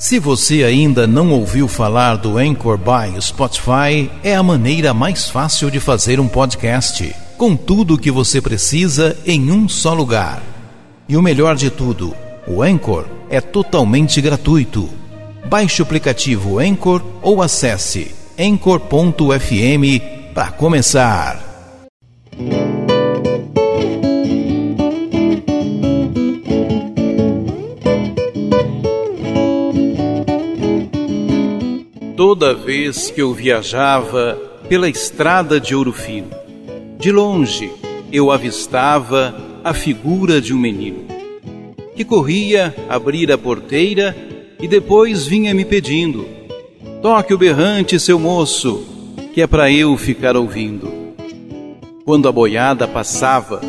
Se você ainda não ouviu falar do Anchor by Spotify, é a maneira mais fácil de fazer um podcast, com tudo o que você precisa em um só lugar. E o melhor de tudo, o Anchor é totalmente gratuito. Baixe o aplicativo Anchor ou acesse anchor.fm para começar. Toda vez que eu viajava pela estrada de Ouro Fino, de longe eu avistava a figura de um menino que corria abrir a porteira e depois vinha me pedindo: Toque o berrante, seu moço, que é para eu ficar ouvindo. Quando a boiada passava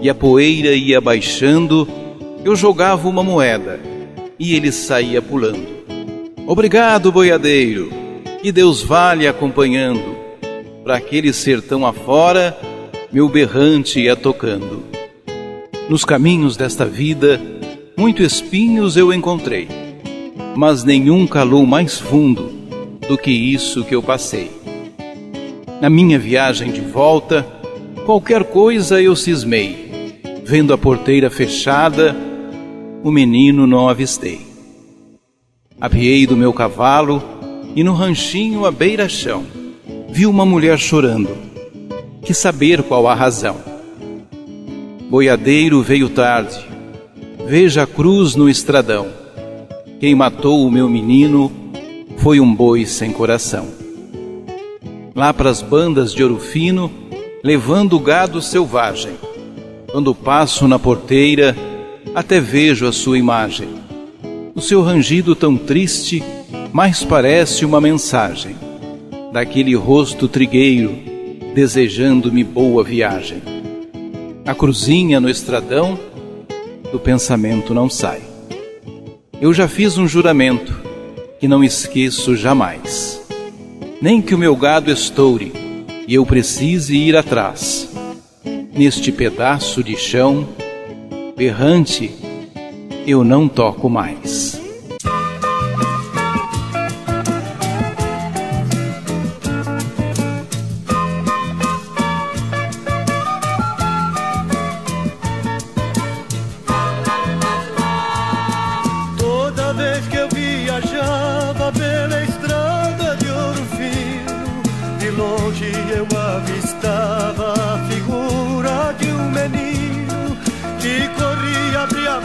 e a poeira ia baixando, eu jogava uma moeda e ele saía pulando. Obrigado, boiadeiro, que Deus vale acompanhando. Para aquele sertão afora, meu berrante ia tocando. Nos caminhos desta vida, muito espinhos eu encontrei, mas nenhum calou mais fundo do que isso que eu passei. Na minha viagem de volta, qualquer coisa eu cismei, vendo a porteira fechada, o menino não avistei. Apiei do meu cavalo e no ranchinho à beira-chão vi uma mulher chorando. Quis saber qual a razão. Boiadeiro veio tarde. Veja a cruz no estradão. Quem matou o meu menino foi um boi sem coração. Lá pras bandas de ouro fino, levando o gado selvagem. Quando passo na porteira, até vejo a sua imagem o seu rangido tão triste mais parece uma mensagem daquele rosto trigueiro desejando-me boa viagem. A cruzinha no estradão do pensamento não sai. Eu já fiz um juramento que não esqueço jamais. Nem que o meu gado estoure e eu precise ir atrás. Neste pedaço de chão, berrante, eu não toco mais.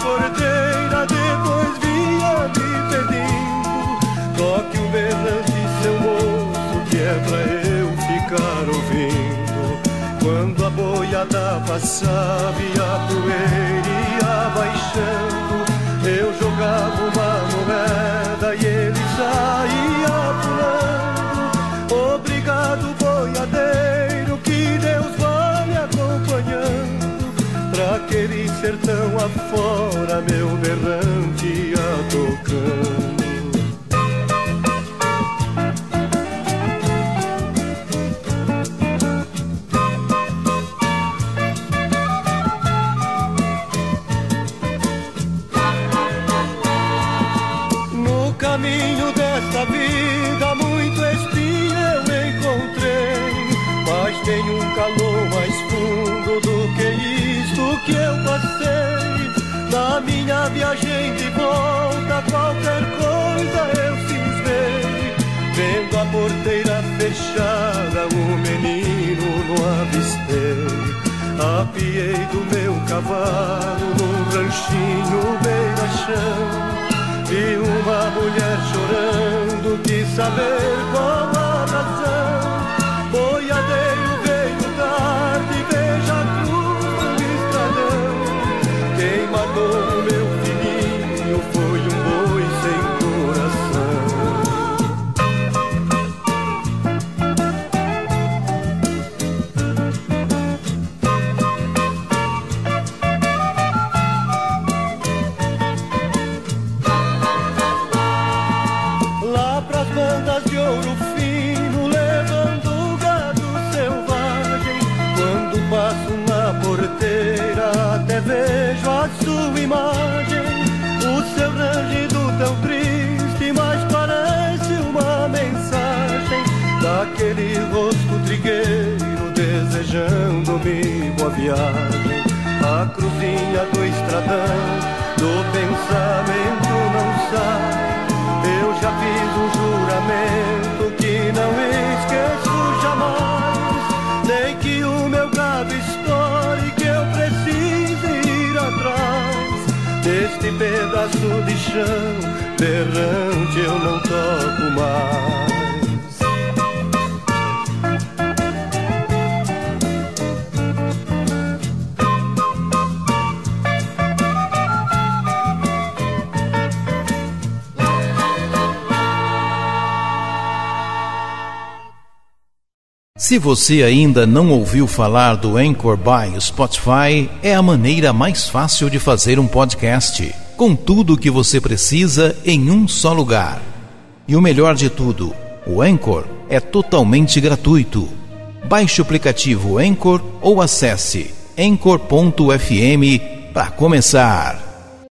Porteira, depois vinha me pedindo: toque o berrante, seu moço, que é pra eu ficar ouvindo. Quando a boiada passava e a poeira ia baixando, eu jogava uma afora, meu berrante ia tocando. No Minha viagem de volta, qualquer coisa eu cismei. Vendo a porteira fechada, o menino não avistei. Apiei do meu cavalo num ranchinho beira-chão. Vi uma mulher chorando, quis saber qual passo na porteira até vejo a sua imagem, o seu rangido tão triste, mas parece uma mensagem daquele rosto trigueiro desejando-me boa viagem, a cruzinha do estradão do pensar. Deste pedaço de chão, berrante eu não toco mais. Se você ainda não ouviu falar do Anchor by Spotify, é a maneira mais fácil de fazer um podcast, com tudo o que você precisa em um só lugar. E o melhor de tudo, o Anchor é totalmente gratuito. Baixe o aplicativo Anchor ou acesse anchor.fm para começar.